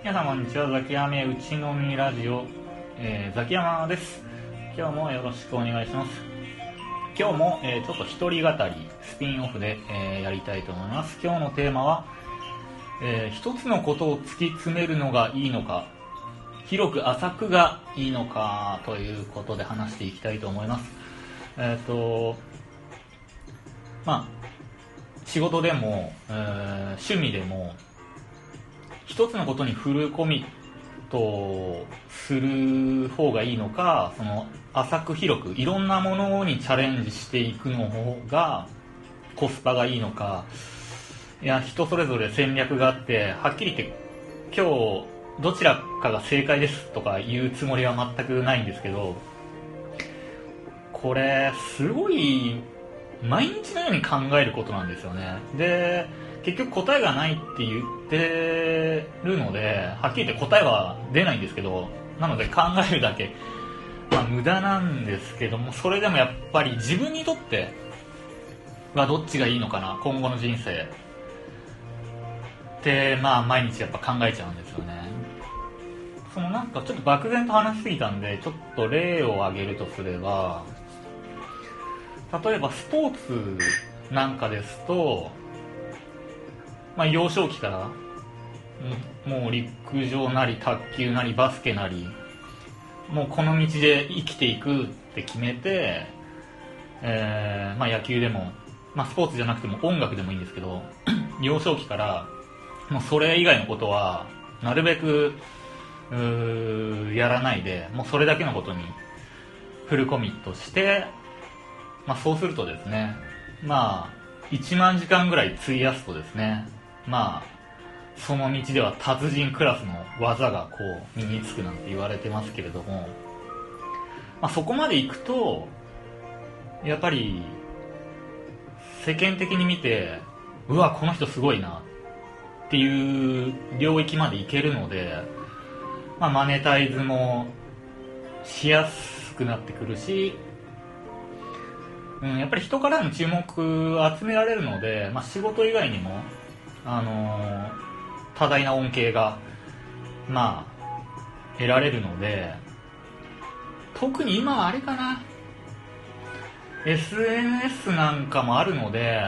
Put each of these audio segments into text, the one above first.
皆さんこんにちは。ザキヤメうちのみラジオ、えー、ザキヤマです。今日もよろしくお願いします。今日も、えー、ちょっと一人語りスピンオフで、えー、やりたいと思います。今日のテーマは、えー、一つのことを突き詰めるのがいいのか広く浅くがいいのかということで話していきたいと思います。えっ、とまあ仕事でも、えー、趣味でも一つのことにフルコミットする方がいいのかその浅く広くいろんなものにチャレンジしていくの方がコスパがいいのか。いや人それぞれ戦略があってはっきり言って今日どちらかが正解ですとか言うつもりは全くないんですけどこれすごい毎日のように考えることなんですよね。で結局答えがないって言ってるのではっきり言って答えは出ないんですけどなので考えるだけ、まあ、無駄なんですけどもそれでもやっぱり自分にとってはどっちがいいのかな今後の人生。ってまあ毎日やっぱ考えちゃうんですよね。そのなんかちょっと漠然と話しすぎたんでちょっと例を挙げるとすれば例えばスポーツなんかですとまあ、幼少期からもう陸上なり卓球なりバスケなりもうこの道で生きていくって決めて、えーまあ、野球でも、まあ、スポーツじゃなくても音楽でもいいんですけど 幼少期からもうそれ以外のことはなるべくやらないでもうそれだけのことにフルコミットして、まあ、そうするとですねまあ1万時間ぐらい費やすとですねまあその道では達人クラスの技がこう身につくなんて言われてますけれども、まあ、そこまで行くとやっぱり世間的に見てうわこの人すごいなっていう領域までいけるので、まあ、マネタイズもしやすくなってくるし、うん、やっぱり人からの注目を集められるので、まあ、仕事以外にもあの多大な恩恵が、まあ、得られるので、特に今はあれかな、SNS なんかもあるので、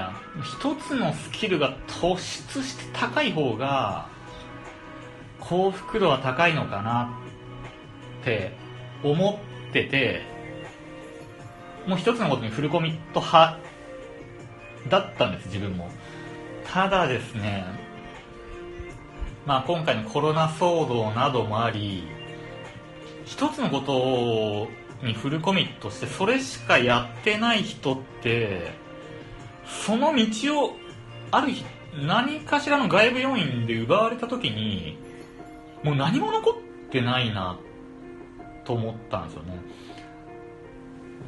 一つのスキルが突出して高い方が、幸福度は高いのかなって思ってて、もう一つのことにフルコミット派だったんです、自分も。ただですね、まあ、今回のコロナ騒動などもあり一つのことにフルコミットしてそれしかやってない人ってその道をある日何かしらの外部要因で奪われた時にもう何も残ってないなと思ったんですよね。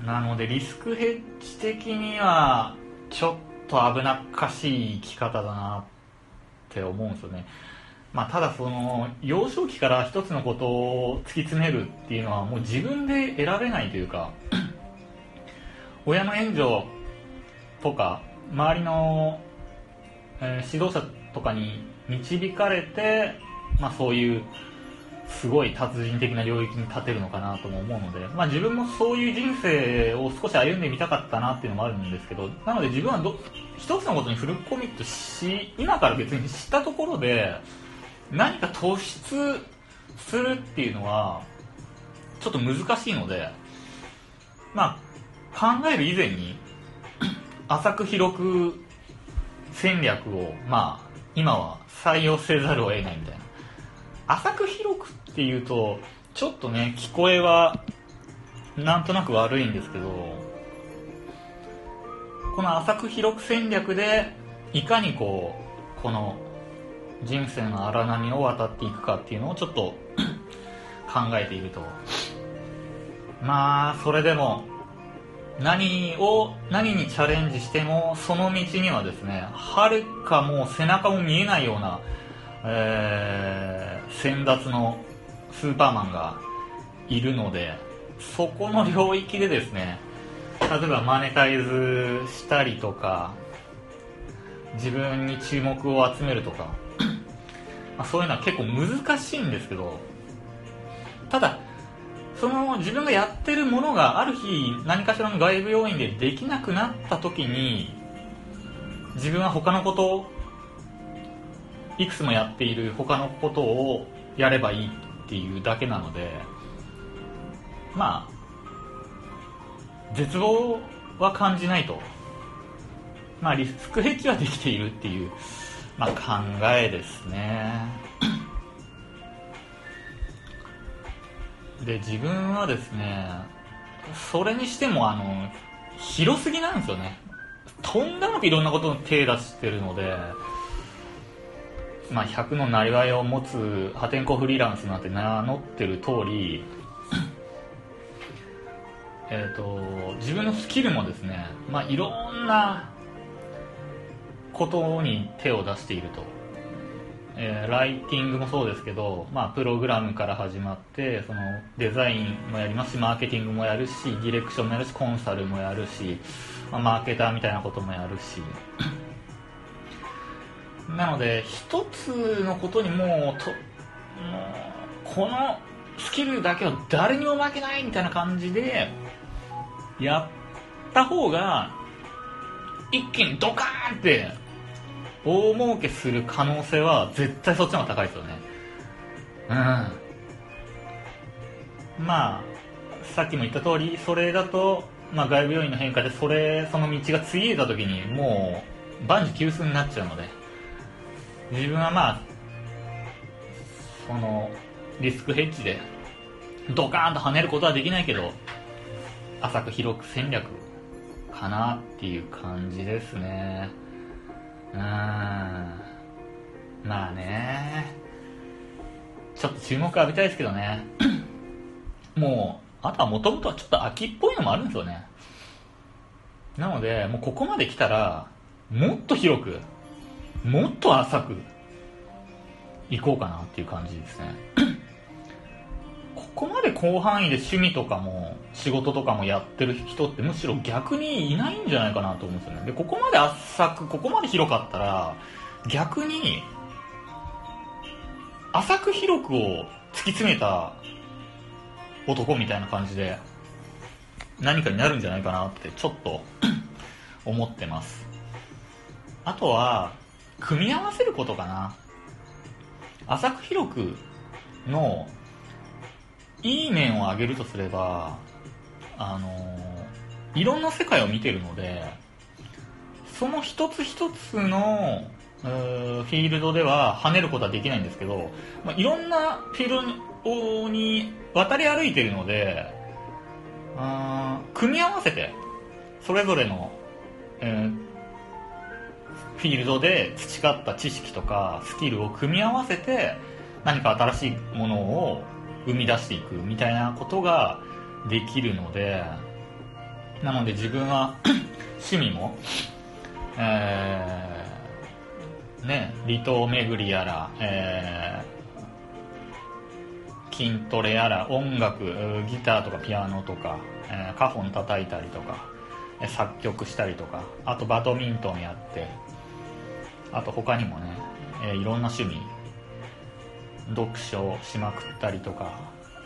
なのでリスクヘッジ的にはちょっと危なっかしい生き方だなって思うんですよね。まあ、ただその幼少期から一つのことを突き詰めるっていうのはもう自分で得られないというか 親の援助とか周りの、え、指導者とかに導かれて、まあ、そういうすごい達人的な領域に立てるのかなとも思うので、まあ、自分もそういう人生を少し歩んでみたかったなっていうのもあるんですけどなので自分はど一つのことにフルコミットし今から別にしたところで何か突出するっていうのはちょっと難しいので、まあ、考える以前に浅く広く戦略を、まあ、今は採用せざるを得ないみたいな。浅く広くっていうとちょっとね聞こえはなんとなく悪いんですけどこの浅く広く戦略でいかにこうこの人生の荒波を渡っていくかっていうのをちょっと 考えていると。まあそれでも何を何にチャレンジしてもその道にはですねはるかもう背中も見えないような、えー、先達のスーパーマンがいるのでそこの領域でですね例えばマネタイズしたりとか自分に注目を集めるとかまあ、そういうのは結構難しいんですけどただその自分がやってるものがある日何かしらの外部要因でできなくなった時に自分は他のこといくつもやっている他のことをやればいいっていうだけなのでまあ絶望は感じないと。まあリスクヘッジはできているっていう、まあ、考えですね。で自分はですねそれにしてもあの広すぎなんですよね。とんでもなくいろんなことに手出してるのでまあ、100のなりわいを持つ破天荒フリーランスなんて名乗ってる通りえっと自分のスキルもですね、まあ、いろんなことに手を出していると、えー、ライティングもそうですけど、まあ、プログラムから始まってそのデザインもやりますしマーケティングもやるしディレクションもやるしコンサルもやるし、まあ、マーケターみたいなこともやるし。なので一つのことにもうとこのスキルだけは誰にも負けないみたいな感じでやった方が一気にドカーンって大儲けする可能性は絶対そっちの方が高いですよね。うん。まあさっきも言った通りそれだと、まあ、外部要因の変化でそれその道がついえた時にもう万事休すになっちゃうので。自分はまあそのリスクヘッジでドカーンと跳ねることはできないけど浅く広く戦略かなっていう感じですね。うん。まあね。ちょっと注目浴びたいですけどね。もうあとはもともとはちょっと秋っぽいのもあるんですよね。なのでもうここまで来たらもっと広くもっと浅く行こうかなっていう感じですね。ここまで広範囲で趣味とかも仕事とかもやってる人ってむしろ逆にいないんじゃないかなと思うんですよね。でここまで浅くここまで広かったら逆に浅く広くを突き詰めた男みたいな感じで何かになるんじゃないかなってちょっと 思ってます。あとは組み合わせることかな。浅く広くのいい面を挙げるとすればあのいろんな世界を見てるのでその一つ一つのフィールドでは跳ねることはできないんですけど、まあ、いろんなフィールドに渡り歩いてるので組み合わせてそれぞれの、えーフィールドで培った知識とかスキルを組み合わせて何か新しいものを生み出していくみたいなことができるのでなので自分は 趣味も、えー、ね、離島巡りやら、えー、筋トレやら音楽ギターとかピアノとか、えー、カホン叩いたりとか作曲したりとかあとバドミントンやってあと他にもね、えー、いろんな趣味読書しまくったりとか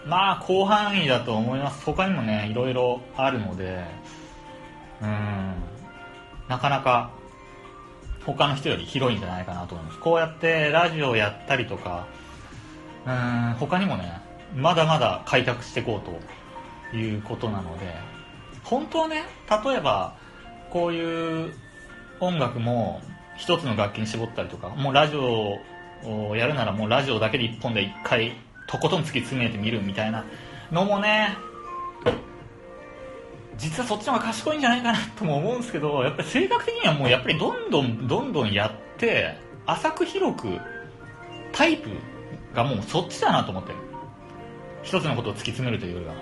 まあ広範囲だと思います。他にもねいろいろあるのでうんなかなか他の人より広いんじゃないかなと思います。こうやってラジオをやったりとかうん他にもねまだまだ開拓していこうということなので本当はね例えばこういう音楽も一つの楽器に絞ったりとかもうラジオをやるならもうラジオだけで一本で一回とことん突き詰めてみるみたいなのもね実はそっちの方が賢いんじゃないかなとも思うんですけどやっぱり性格的にはもうやっぱりどんどんどんどんやって浅く広くタイプがもうそっちだなと思ってる。一つのことを突き詰めるというよりは。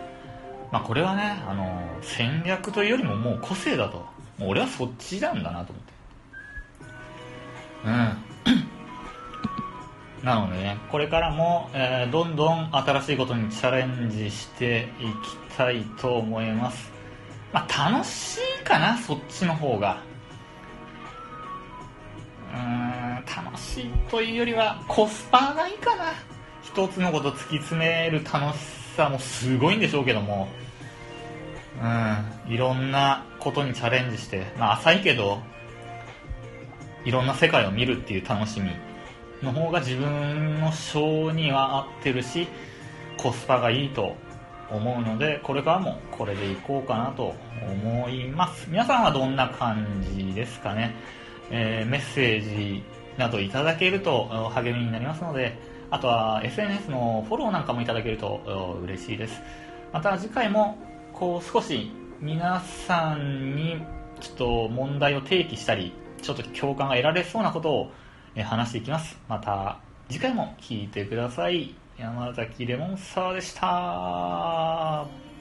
まあこれはねあの戦略というよりももう個性だと。もう俺はそっちなんだなと思ってうん。なのでねこれからも、えー、どんどん新しいことにチャレンジしていきたいと思います。まあ楽しいかなそっちの方が。うん楽しいというよりはコスパがいいかな。一つのこと突き詰める楽しさもすごいんでしょうけども。うんいろんなことにチャレンジして。まあ浅いけどいろんな世界を見るっていう楽しみの方が自分の性には合ってるしコスパがいいと思うのでこれからもこれでいこうかなと思います。皆さんはどんな感じですかね、えー、メッセージなどいただけると励みになりますのであとは SNS のフォローなんかもいただけると嬉しいです。また次回もこう少し皆さんにちょっと問題を提起したりちょっと共感が得られそうなことを話していきます。また次回も聴いてください。山崎レモンサワーでした。